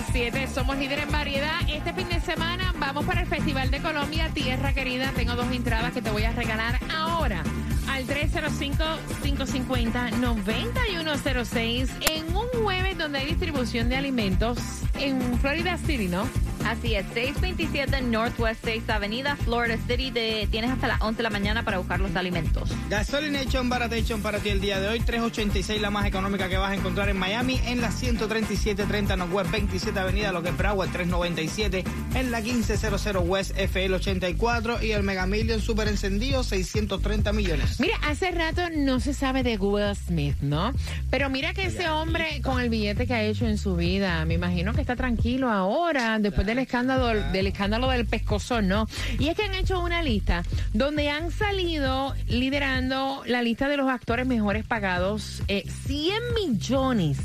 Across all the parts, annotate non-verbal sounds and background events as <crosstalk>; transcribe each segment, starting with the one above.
106.7 somos líderes en variedad. Este fin de semana vamos para el Festival de Colombia, Tierra Querida. Tengo dos entradas que te voy a regalar ahora al 305-550-9106 en un jueves donde hay distribución de alimentos en Florida City, ¿no? Así es, 627 Northwest 6 Avenida, Florida City. De, tienes hasta las 11 de la mañana para buscar los alimentos. Gasolination Baratation para ti el día de hoy. 386 la más económica que vas a encontrar en Miami. En la 13730 Northwest 27 Avenida, lo que es Broward 397. En la 1500 West FL 84. Y el Mega Million Super Encendido 630 millones. Mira, hace rato no se sabe de Will Smith, ¿no? Pero mira que ese hombre con el billete que ha hecho en su vida, me imagino que está tranquilo ahora, después del escándalo del escándalo del pescozón, ¿no? Y es que han hecho una lista donde han salido liderando la lista de los actores mejores pagados, eh, 100 millones.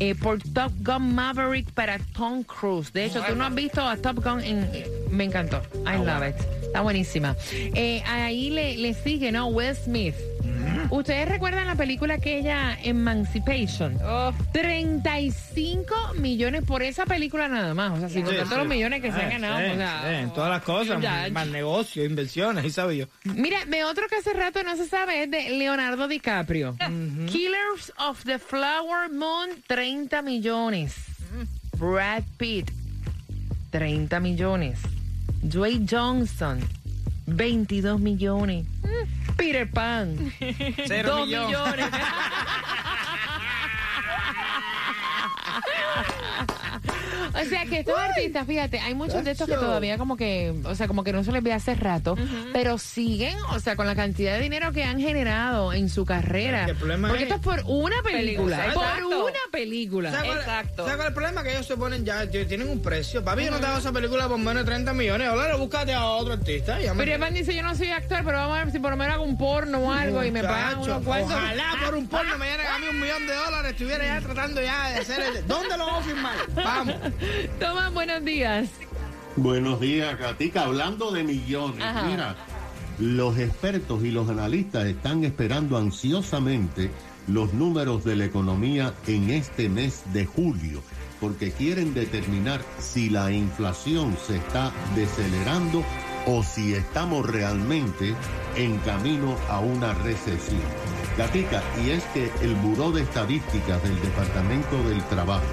eh, por Top Gun Maverick para Tom Cruise. De hecho, tú no has visto a Top Gun en... Me encantó. I love it. Está buenísima. Eh, ahí le, le sigue, ¿no? Will Smith. ¿Ustedes recuerdan la película aquella Emancipation? 35 millones por esa película nada más. O sea, sin Sí, los millones que se han Eh, ganado. sí, o sea, sí, en todas las cosas, ya. más negocios, inversiones, y sabe yo. Mira, de otro que hace rato no se sabe es de Leonardo DiCaprio. Killers of the Flower Moon, 30 millones. Brad Pitt, 30 millones. Dwayne Johnson, 22 millones. Peter Pan, <laughs> Cero 2 millón. millones. <laughs> O sea que estos artistas, fíjate, hay muchos de estos que todavía como que, o sea, como que no se les ve hace rato, pero siguen, o sea, con la cantidad de dinero que han generado en su carrera. Es que el problema Porque es- esto es por una película, Película, por exacto. una película. ¿Sabes cuál- Exacto. ¿Sabes cuál es el problema? Que ellos se ponen ya, tienen un precio. Papi, yo no te hago esa película por menos de 30 millones de dólares. Búscate a otro artista. me- Pero Evan dice, yo no soy actor, pero vamos a ver si por lo menos hago un porno o algo y me pagan unos cuantos. Ojalá por un porno me dieran a mí un millón de dólares. Estuviera ya tratando ya de hacer el... ¿Dónde lo vamos a firmar? Vamos. <laughs> Toma, buenos días. Buenos días, Katica. Hablando de millones, Ajá. mira, los expertos y los analistas están esperando ansiosamente los números de la economía en este mes de julio, porque quieren determinar si la inflación se está decelerando o si estamos realmente en camino a una recesión. Gatica, y es que el Buró de Estadísticas del Departamento del Trabajo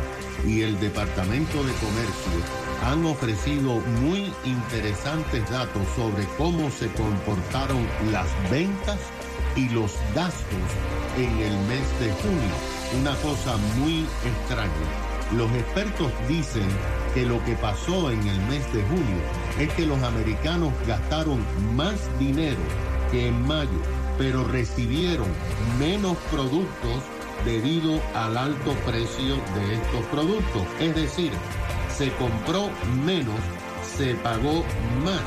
y el Departamento de Comercio han ofrecido muy interesantes datos sobre cómo se comportaron las ventas y los gastos en el mes de junio. Una cosa muy extraña. Los expertos dicen que lo que pasó en el mes de junio es que los americanos gastaron más dinero que en mayo, pero recibieron menos productos debido al alto precio de estos productos. Es decir, se compró menos, se pagó más,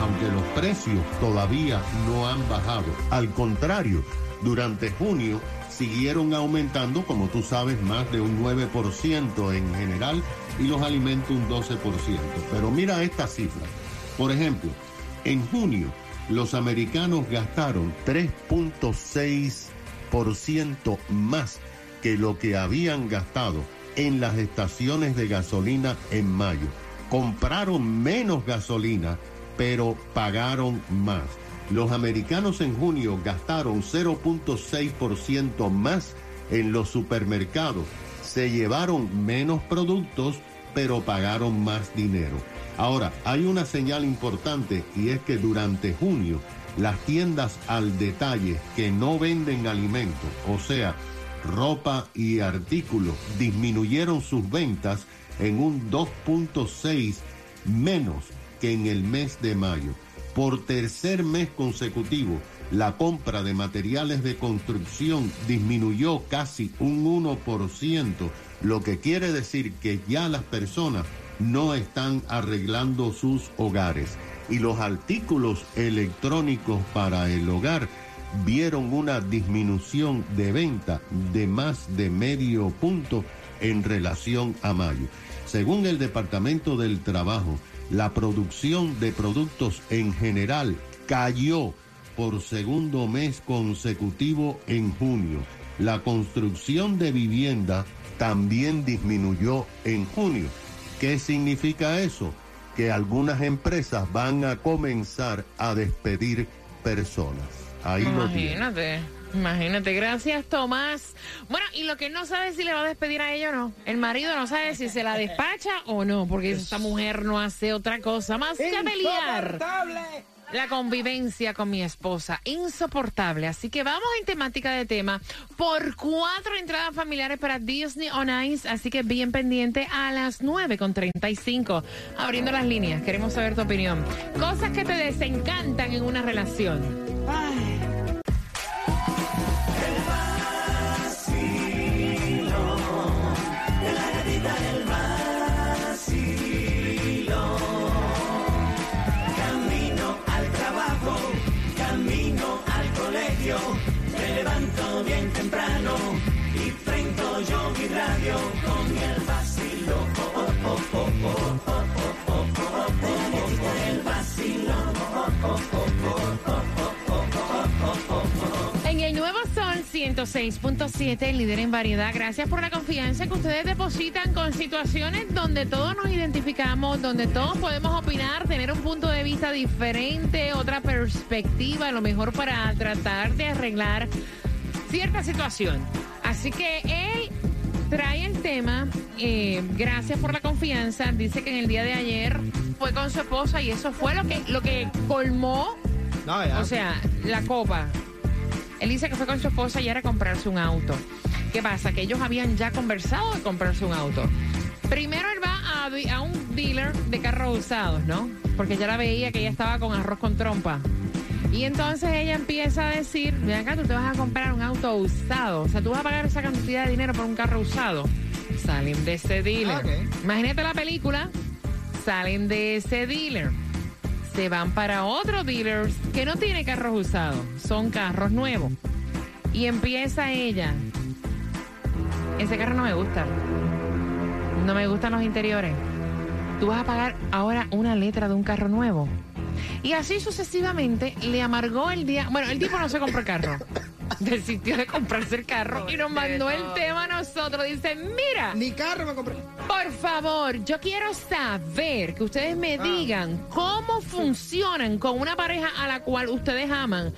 aunque los precios todavía no han bajado. Al contrario, durante junio siguieron aumentando, como tú sabes, más de un 9% en general y los alimentos un 12%. Pero mira esta cifra. Por ejemplo, en junio los americanos gastaron 3.6% más que lo que habían gastado en las estaciones de gasolina en mayo. Compraron menos gasolina, pero pagaron más. Los americanos en junio gastaron 0.6% más en los supermercados. Se llevaron menos productos, pero pagaron más dinero. Ahora, hay una señal importante y es que durante junio las tiendas al detalle que no venden alimentos, o sea, ropa y artículos, disminuyeron sus ventas en un 2.6 menos que en el mes de mayo. Por tercer mes consecutivo, la compra de materiales de construcción disminuyó casi un 1%, lo que quiere decir que ya las personas no están arreglando sus hogares y los artículos electrónicos para el hogar vieron una disminución de venta de más de medio punto en relación a mayo. Según el Departamento del Trabajo, la producción de productos en general cayó por segundo mes consecutivo en junio. La construcción de vivienda también disminuyó en junio. ¿Qué significa eso? Que algunas empresas van a comenzar a despedir personas. Ahí lo. Imagínate. Imagínate, gracias Tomás. Bueno, y lo que no sabe si le va a despedir a ella o no. El marido no sabe si se la despacha o no, porque esta mujer no hace otra cosa más que pelear. La convivencia con mi esposa, insoportable. Así que vamos en temática de tema por cuatro entradas familiares para Disney on Ice. Así que bien pendiente a las 9 con 35. Abriendo las líneas, queremos saber tu opinión. Cosas que te desencantan en una relación. Camino 106.7, líder en variedad. Gracias por la confianza que ustedes depositan con situaciones donde todos nos identificamos, donde todos podemos opinar, tener un punto de vista diferente, otra perspectiva, a lo mejor para tratar de arreglar cierta situación. Así que él trae el tema. eh, gracias por la confianza. Dice que en el día de ayer fue con su esposa y eso fue lo que, lo que colmó No, o sea, la copa. Él dice que fue con su esposa y era a comprarse un auto. ¿Qué pasa? Que ellos habían ya conversado de comprarse un auto. Primero él va a, un dealer de carros usados, ¿no? Porque ya la veía que ella estaba con arroz con trompa. Y entonces ella empieza a decir, ven acá, tú te vas a comprar un auto usado. O sea, tú vas a pagar esa cantidad de dinero por un carro usado. Salen de ese dealer. Ok. Imagínate la película. Salen de ese dealer se van para otro dealers que no tiene carros usados, son carros nuevos. Y empieza ella. Ese carro no me gusta. No me gustan los interiores. Tú vas a pagar ahora una letra de un carro nuevo. Y así sucesivamente le amargó el día. Bueno, el tipo no se compró el carro. <laughs> Desistió de comprarse el carro y nos mandó el tema a nosotros. Dice, mira, Ni carro me compré. por favor, yo quiero saber que ustedes me digan cómo funcionan con una pareja a la cual ustedes aman,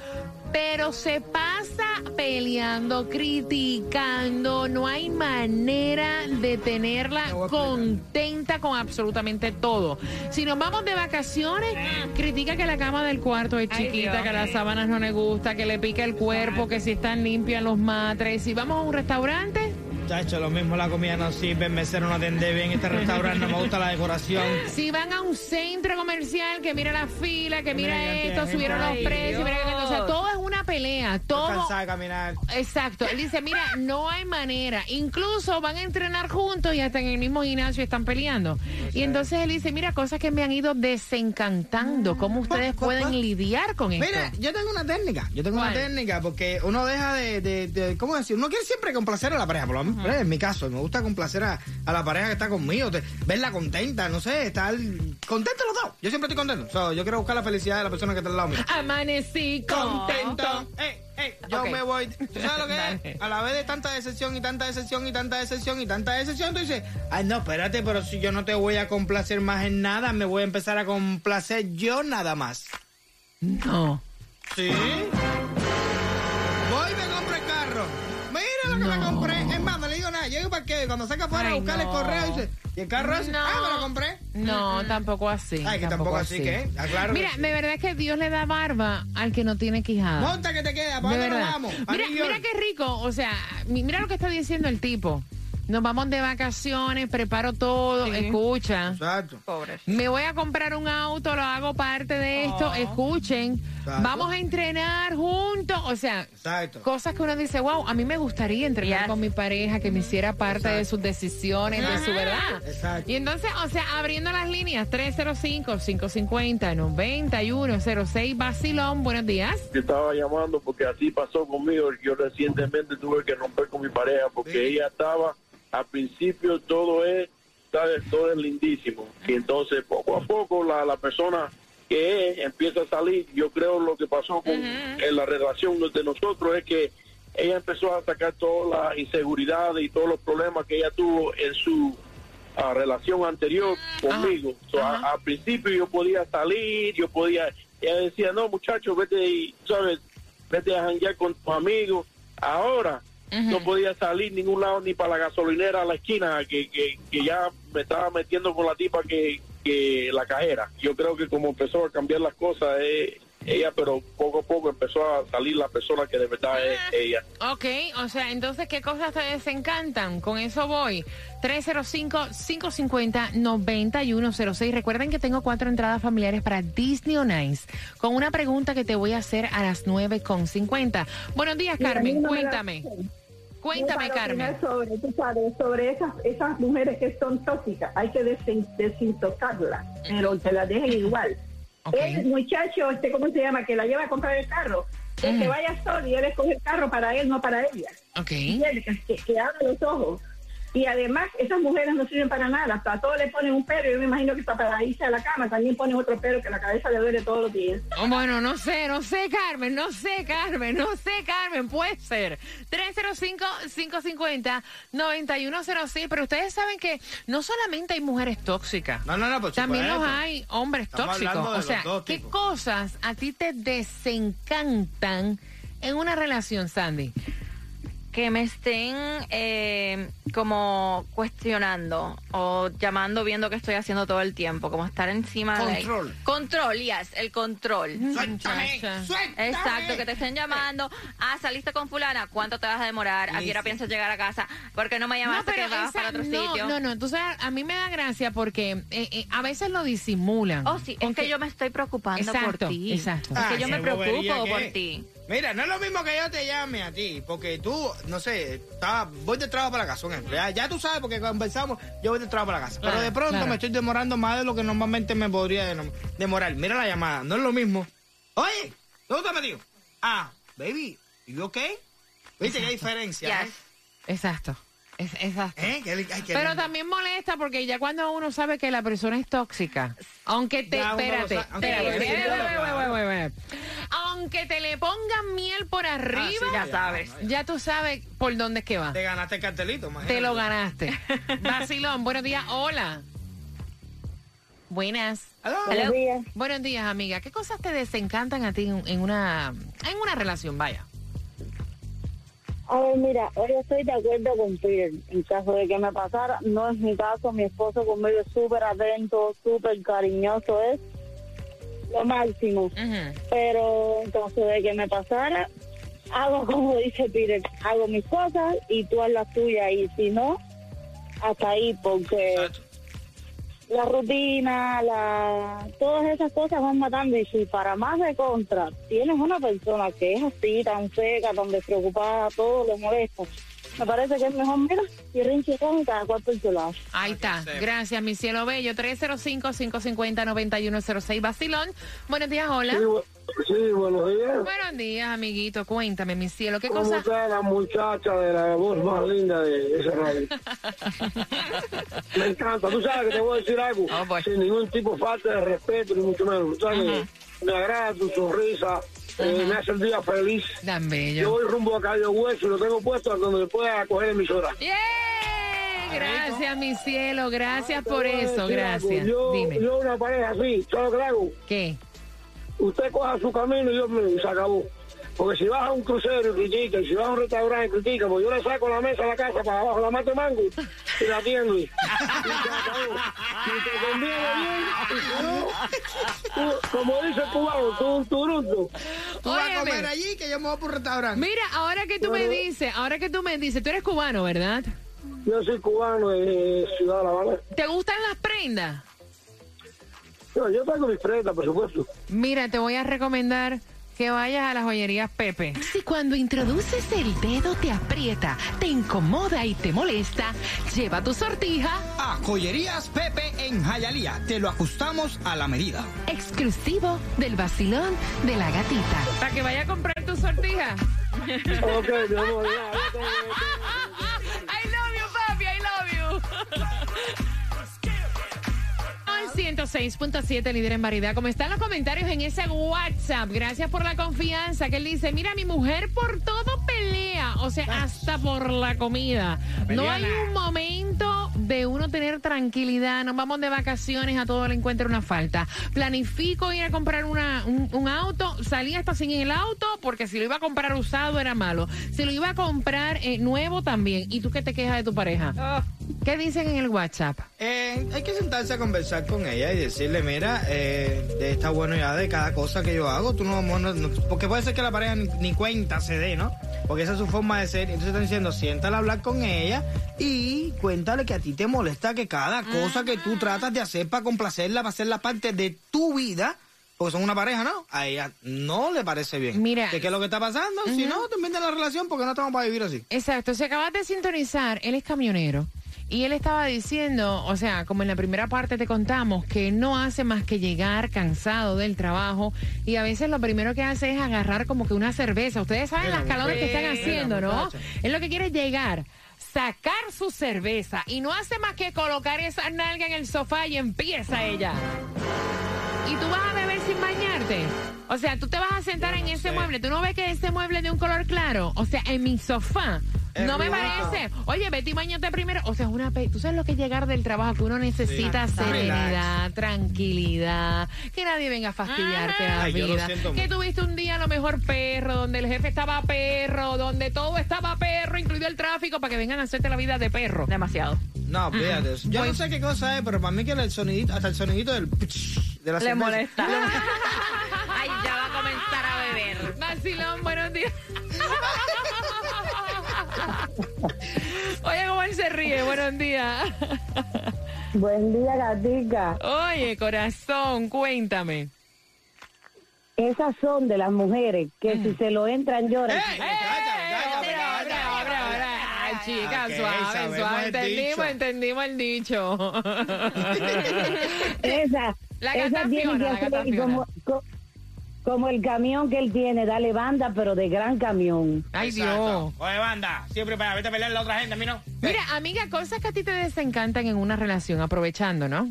pero se pasa peleando, criticando, no hay manera de tenerla contenta con absolutamente todo. Si nos vamos de vacaciones, critica que la cama del cuarto es chiquita, que las sábanas no le gusta, que le pica el cuerpo, que si están limpias los matres. Si vamos a un restaurante, Chacho, lo mismo la comida no sirve, el mesero no atiende bien, este restaurante no me gusta la decoración. <laughs> Si van a un centro comercial que mira la fila, que mira, Mira, esto, subieron los precios, mira que- o sea, todo es una pelea, todo. Cansada de caminar. Exacto. Él dice, mira, no hay manera. Incluso van a entrenar juntos y hasta en el mismo gimnasio están peleando. Y entonces él dice, mira, cosas que me han ido desencantando. ¿Cómo ustedes ¿Cuál, cuál, pueden cuál? lidiar con esto? Mira, yo tengo una técnica, yo tengo una técnica porque uno deja de, de- de- ¿cómo decir? Uno quiere siempre complacer a la pareja, por lo menos en mi caso, me gusta complacer a, a la pareja que está conmigo, te- verla contenta, no sé, estar contento los dos. Yo siempre estoy contento, O sea, yo quiero buscar la felicidad de la persona que está al lado mío. Amanecí contento. Ey, ey, yo me voy. ¿Tú sabes lo que es? A la vez de tanta decepción y tanta decepción y tanta decepción y tanta decepción, tú dices, ay, no, espérate, pero si yo no te voy a complacer más en nada, me voy a empezar a complacer yo nada más. No. ¿Sí? Que me No. compré. Es más, no le digo nada. Llego para qué. Cuando saca afuera a buscar el no. correo, dice, ¿y el carro ese? No. Ah, me lo compré. No, tampoco así. Ay, que tampoco así, ¿qué? Ah, que Mira, sí. de verdad que Dios le da barba al que no tiene quijada. Monta que te queda. ¿Para De dónde nos vamos? Mira, mira qué rico. O sea, mi- mira lo que está diciendo el tipo. Nos vamos de vacaciones, preparo todo, Sí. escucha. Exacto. Pobre. Me voy a comprar un auto, lo hago parte de esto, escuchen. Exacto. Vamos a entrenar juntos, o sea, Exacto. cosas que uno dice, wow, a mí me gustaría entrenar Yes. con mi pareja, que me hiciera parte de sus decisiones, de su verdad. Exacto. Y entonces, o sea, abriendo las líneas, 305-550-9106, Basilón, buenos días. Yo estaba llamando porque así pasó conmigo. Yo recientemente tuve que romper con mi pareja porque ella estaba, al principio todo es, todo es lindísimo. Y entonces poco a poco la, la persona que es empieza a salir. Yo creo lo que pasó con en la relación de nosotros es que ella empezó a sacar todas las inseguridades y todos los problemas que ella tuvo en su ah, relación anterior conmigo. So, a- al principio yo podía salir, yo podía, ella decía, no muchachos, vete y, ¿sabes? Vete a janguear con tus amigos. Ahora no podía salir ningún lado ni para la gasolinera a la esquina, que, que, que ya me estaba metiendo con la tipa que, que la cajera. Yo creo que como empezó a cambiar las cosas, eh, ella, pero poco a poco empezó a salir la persona que de verdad es ella. Ok, o sea, entonces, ¿qué cosas te desencantan? Con eso voy. 305-550-9106. Recuerden que tengo cuatro entradas familiares para Disney on Ice con una pregunta que te voy a hacer a las 9.50. Buenos días, Carmen. Cuéntame. Cuéntame, Carmen. Sobre, tú sabes, sobre esas, esas mujeres que son tóxicas, hay que desin- desintoxicarlas, pero que las dejen igual. El muchacho, este, ¿cómo se llama? Que la lleva a comprar el carro, que se vaya solo y él escoge el carro para él, no para ella. Ok. Y él, que, que, que abra los ojos. Y además, esas mujeres no sirven para nada. Hasta a todos le ponen un pero. Yo me imagino que para irse a la cama también ponen otro pero que la cabeza le duele todos los días. Oh, Bueno, no sé, no sé, Carmen, no sé, Carmen, no sé, Carmen, puede ser. 305-550-9106, pero ustedes saben que no solamente hay mujeres tóxicas. No, no, no, por También los hay hombres Estamos tóxicos. O los sea, dos ¿qué tipos. cosas a ti te desencantan en una relación, Sandy? Que me estén eh, como cuestionando o llamando viendo que estoy haciendo todo el tiempo, como estar encima de... Control. Control, yes, el control. Suéltame, suéltame. Exacto, que te estén llamando. Ah, saliste con fulana. ¿Cuánto te vas a demorar? ¿A qué hora piensas llegar a casa? ¿Por qué no me llamaste que vas para otro no, sitio? No, no, sabes, a mí me da gracia porque eh, eh, a veces lo disimulan. Oh, sí, es Porque- que yo me estoy preocupando Exacto, por ti. exacto. Es Ah, que yo qué me preocupo que por ti. Mira, no es lo mismo que yo te llame a ti, porque tú, no sé, estaba, voy de trabajo para la casa, un ejemplo. Ya, ya tú sabes, porque conversamos, yo voy de trabajo para la casa. Claro, Pero de pronto claro. me estoy demorando más de lo que normalmente me podría demorar. Mira la llamada, no es lo mismo. Oye, ¿dónde estás metido? Ah, baby, ¿you okay? ¿Viste qué diferencia? Yes. Exacto. Es, exacto. ¿Eh? ¿Eh? Qué li- ay, qué Pero lindo. también molesta porque ya cuando uno sabe que la persona es tóxica, aunque te, Ya espérate, espérate, aunque te le pongan miel por arriba, Ah, sí, Ya sabes. ya tú sabes por dónde es que va. Te ganaste el cartelito, imagínate. Te lo ganaste. <laughs> Vacilón, buenos días, hola. Buenas. Hello. días. Buenos días, amiga. ¿Qué cosas te desencantan a ti en, en una en una relación? Vaya. A ver, mira, hoy estoy de acuerdo con Peter. En caso de que me pasara, no es mi caso. Mi esposo conmigo es súper atento, súper cariñoso, es lo máximo. Pero en caso de que me pasara, hago como dice Peter, hago mis cosas y tú haz las tuyas. Y si no, hasta ahí, porque Exacto. la rutina, la, todas esas cosas van matando. Y si para más de contra tienes una persona que es así, tan seca, tan despreocupada, todo le molesta, me parece que es mejor, mira, y rinche con cada cual por su lado. Ahí está. Gracias, mi cielo bello. 305-550-9106. Vacilón. Buenos días, hola. Sí, buenos días. Buenos días, amiguito. Cuéntame, mi cielo. ¿Qué ¿Cómo cosa? está la muchacha de la voz más linda de ese radio? <laughs> Me encanta. Tú sabes que te voy a decir algo. Oh. Sin ningún tipo de falta de respeto, ni mucho menos. Me agrada tu sonrisa, eh, me hace el día feliz. Tan Yo bello. voy rumbo a Cayo Hueso y lo tengo puesto a donde pueda coger emisora. ¡Yeah! Gracias, mi cielo. Gracias por eso. algo. Gracias. Yo, Dime. yo una pareja así, ¿sabes lo que hago? ¿Qué? usted coja su camino y yo me se acabó. Porque si vas a un crucero y critica, y si vas a un restaurante y critica, pues yo le saco la mesa a la casa para abajo, la mato mango y la atiendo. Y, y se acabó. Si te conviene bien, y si no, tú, como dice el cubano, tú un turundo. Tú vas a comer allí que yo me voy por un restaurante. Mira, ahora que tú me dices, ahora que tú me dices, tú eres cubano, ¿verdad? Yo soy cubano de Ciudad de La Habana. ¿Te gustan las prendas? Yo, yo tengo mis prendas, por supuesto. Mira, te voy a recomendar que vayas a las joyerías Pepe. Si cuando introduces el dedo te aprieta, te incomoda y te molesta, lleva tu sortija A Joyerías Pepe en Jayalía. Te lo ajustamos a la medida. exclusivo del vacilón de la gatita. Para que vaya a comprar tu sortija. Ok, ya, ya <laughs> 106.7, líder en variedad. Como están los comentarios en ese WhatsApp, gracias por la confianza. Que él dice: Mira, mi mujer por todo pelea, o sea, hasta por la comida. No hay un momento de uno tener tranquilidad. Nos vamos de vacaciones, a todo le encuentra una falta. Planifico ir a comprar una, un, un auto, salí hasta sin el auto, porque si lo iba a comprar usado era malo. Si lo iba a comprar eh, nuevo también. ¿Y tú qué te quejas de tu pareja? ¿Qué dicen en el WhatsApp? Eh, hay que sentarse a conversar con ella y decirle, mira, eh, está bueno ya de cada cosa que yo hago, tú no, no- no- porque puede ser que la pareja ni, ni cuenta se dé, ¿no? Porque esa es su forma de ser. Entonces están diciendo, siéntala a hablar con ella y cuéntale que a ti te molesta que cada cosa que tú tratas de hacer para complacerla, para hacerla parte de tu vida, porque son una pareja, ¿no? A ella no le parece bien. Mira. ¿Qué, es lo que está pasando? Si no, termina la relación porque no estamos para vivir así. Exacto, si acabas de sintonizar, él es camionero. Y él estaba diciendo, o sea, como en la primera parte te contamos, que no hace más que llegar cansado del trabajo y a veces lo primero que hace es agarrar como que una cerveza. Ustedes saben las calones que están haciendo, ¿no? Él lo que quiere es llegar, sacar su cerveza y no hace más que colocar esa nalga en el sofá y empieza ella. Y tú vas a beber sin bañarte. O sea, tú te vas a sentar en ese mueble. ¿Tú no ves que ese mueble es de un color claro? O sea, en mi sofá. Es no me parece. Oye, vete y bañate primero. O sea, es una pe- tú sabes lo que es llegar del trabajo, que uno necesita Sí. serenidad, tranquilidad, que nadie venga a fastidiarte la Ay, yo lo vida. Que tuviste un día a lo mejor perro, donde el jefe estaba perro, donde todo estaba perro, incluido el tráfico, para que vengan a hacerte la vida de perro. Demasiado. No, fíjate. Yo no sé qué cosa es, pero para mí que el sonidito, hasta el sonidito del de la Le cerveza. molesta. <laughs> Ay, ya va a comenzar a beber. Vacilón, buenos días. <laughs> ríe, buenos días. Buen día, gatica. Oye, corazón, cuéntame. Esas son de las mujeres que si se lo entran lloran. ¡Ey! Muchacha, muchacha, Bravo, muchacha. bravo, bravo, bravo. Ay, chica, Ok, suave, suave. Entendimos, dicho. entendimos el dicho. <laughs> Esa, La esa gata tiene Fiona, que la hacer gata como, co- como el camión que él tiene, dale banda, pero de gran camión. Ay, Exacto. Dios. Oye, banda, siempre para vete a pelear a la otra gente, a mí no. Mira, amiga, cosas que a ti te desencantan en una relación, aprovechando, ¿no?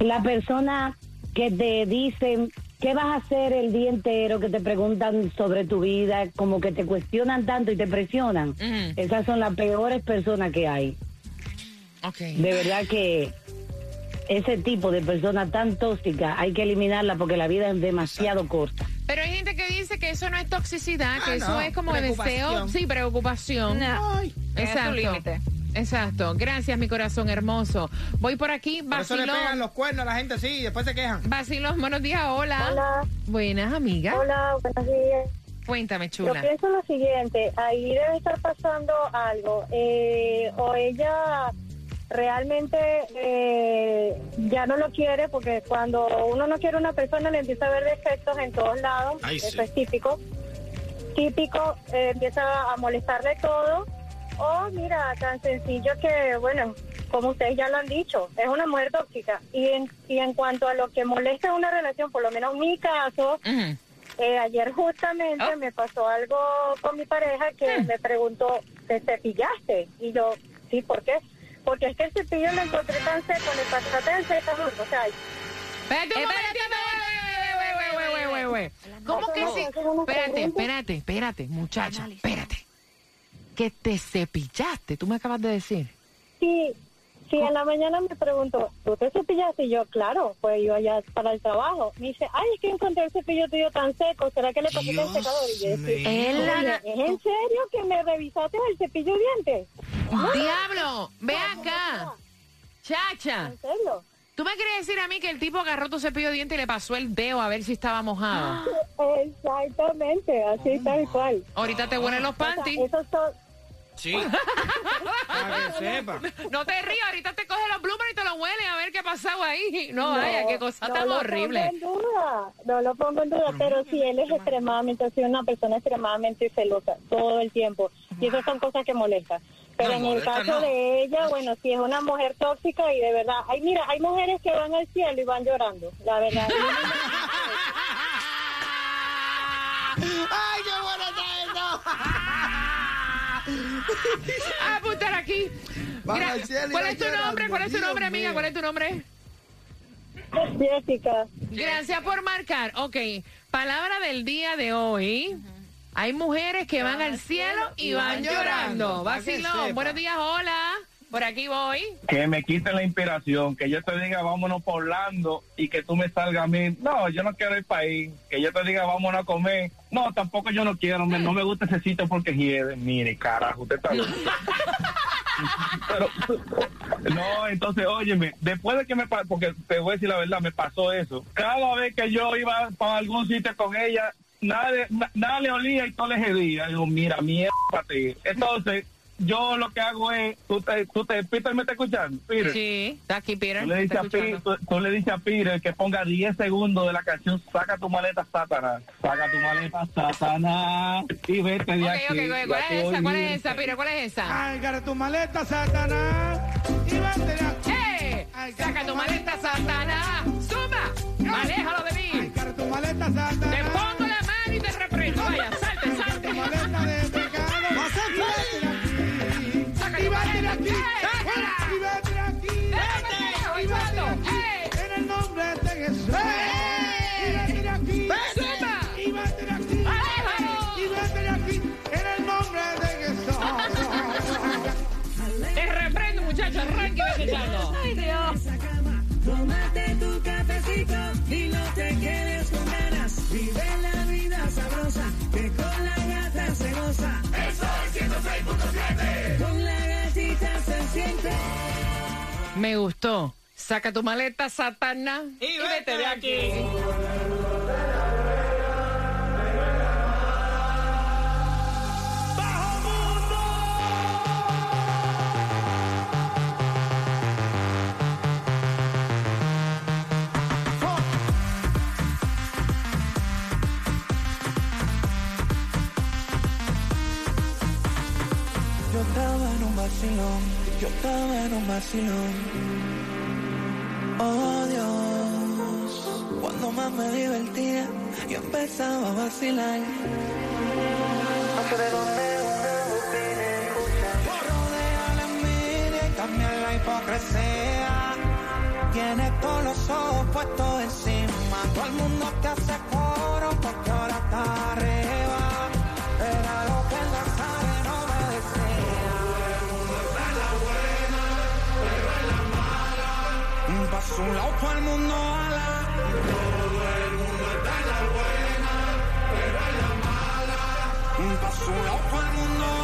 La persona que te dicen qué vas a hacer el día entero, que te preguntan sobre tu vida, como que te cuestionan tanto y te presionan. Esas son las peores personas que hay. Ok. De verdad que ese tipo de persona tan tóxica hay que eliminarla porque la vida es demasiado corta. Pero hay gente que dice que eso no es toxicidad, que Ah, eso no, es como deseo, preocupación. sí, preocupación. No. Ay. Exacto. límite. Exacto. Gracias, mi corazón hermoso. Voy por aquí, Por eso le pegan vacilón. los cuernos a la gente así y después se quejan. Vacilón, buenos días, hola. Hola. Buenas, amiga. Hola, buenos días. Cuéntame, Yo chula. pienso lo siguiente, ahí debe estar pasando algo. Eh, o ella realmente eh, ya no lo quiere porque cuando uno no quiere a una persona le empieza a ver defectos en todos lados, Ay, sí. eso es típico. Típico, eh, empieza a molestarle todo. O mira, tan sencillo que, bueno, como ustedes ya lo han dicho, es una mujer tóxica. Y en, y en cuanto a lo que molesta en una relación, por lo menos en mi caso, eh, ayer justamente Oh. me pasó algo con mi pareja que me preguntó, ¿te cepillaste? Y yo, sí, ¿por qué? Porque es que el cepillo lo encontré tan seco, le pasó tan seco, o sea, Espérate Espérate. ¿Cómo que sí? Espérate, espérate, espérate, muchacha, espérate. Que te cepillaste, tú me acabas de decir. sí, sí, en la mañana me preguntó, ¿tú te cepillaste? Y yo, claro, pues yo allá para el trabajo. Me dice, ay, es que encontré el cepillo tuyo tan seco, ¿será que le pasó el secador? Y yo decía, mío. Él la- "Oye, ¿es en serio que me revisaste el cepillo de dientes? Diablo, ve acá. Chacha, ¿En serio? ¿tú me quieres decir a mí que el tipo agarró tu cepillo de diente y le pasó el dedo a ver si estaba mojado? <gasps> Exactamente, así tal cual. Ahorita te huelen los O sea, panties. esos son, Sí. <laughs> Para que sepa. No te rías, ahorita te coge los bloomers y te los huele a ver qué ha pasado ahí. No, vaya, qué cosa tan lo horrible. Pongo en duda, no lo pongo en duda, pero sí, él es extremadamente, así una persona extremadamente celosa todo el tiempo. Y esas son cosas que molestan. Pero No, en el molesta caso no. de ella, bueno, sí es una mujer tóxica y de verdad, ay, mira, hay mujeres que van al cielo y van llorando, la verdad. <laughs> ¡Ay, qué bueno está <laughs> <laughs> Ah, apuntar aquí. Mira, ¿Cuál es tu nombre? ¿Cuál es tu nombre, amiga? ¿Cuál es tu nombre? Jessica. Gracias por marcar. Ok, palabra del día de hoy. Hay mujeres que van al cielo y van llorando. Vacilón. Buenos días, hola. Por aquí voy. que me quiten la inspiración, que yo te diga vámonos por Orlando y que tú me salgas a mí. No, yo no quiero ir para ahí. Que yo te diga vámonos a comer. No, tampoco yo no quiero. me- no me gusta ese sitio porque hiede. Mire, carajo, usted está loco. <laughs> Pero, no, entonces, óyeme, después de que me pasó, porque te voy a decir la verdad, me pasó eso. Cada vez que yo iba para algún sitio con ella, nada, nada le olía y todo le hedía. Digo, mira, mierda para ti. Entonces, yo lo que hago es, tú te, tú te, Peter me está escuchando, Peter. Sí, está aquí, Peter. Tú le, dices a Peter, tú, tú le dices a Peter que ponga 10 segundos de la canción Saca tu maleta, Satanás. Saca tu maleta, Satanás. Y vete de Ok, aquí. ok, ok. Ya ¿Cuál es esa? ¿Cuál es esa, Peter? ¿Cuál es esa? Agarra tu maleta, Satanás. Y vete de aquí. ¡Eh! Saca tu maleta, Satanás. ¡Suma! ¡Aléjalo de mí! Agarra tu maleta, Satanás. Y no te quedes con ganas. Vive la vida sabrosa, que con la gata se goza. Eso es 106.7. Con la gatita se siente. Me gustó. Saca tu maleta, Satanás. Y vete de aquí. Estaba en un vacilón, yo estaba en un vacilón. Oh Dios, cuando más me divertía, yo empezaba a vacilar. Dónde una bocina escucha. Rodea la y también la hipocresía. Tienes todos los ojos puestos encima. Todo el mundo te hace coro porque ahora está arriba. Paso un lado el mundo ala. Todo el mundo está en la buena, pero en la mala. Paso un lado el mundo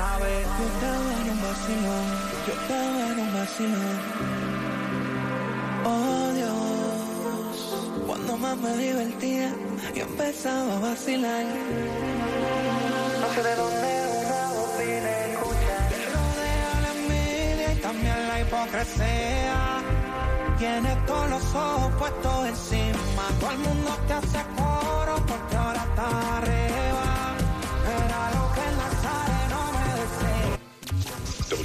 Yo estaba en un vacilón, yo estaba en un vacilón. Oh Dios, cuando más me divertía, yo empezaba a vacilar. No sé de dónde una escucha. Te rodea la envidia y también la hipocresía. Tienes todos los ojos puestos encima. Todo el mundo te hace coro porque ahora está arriba.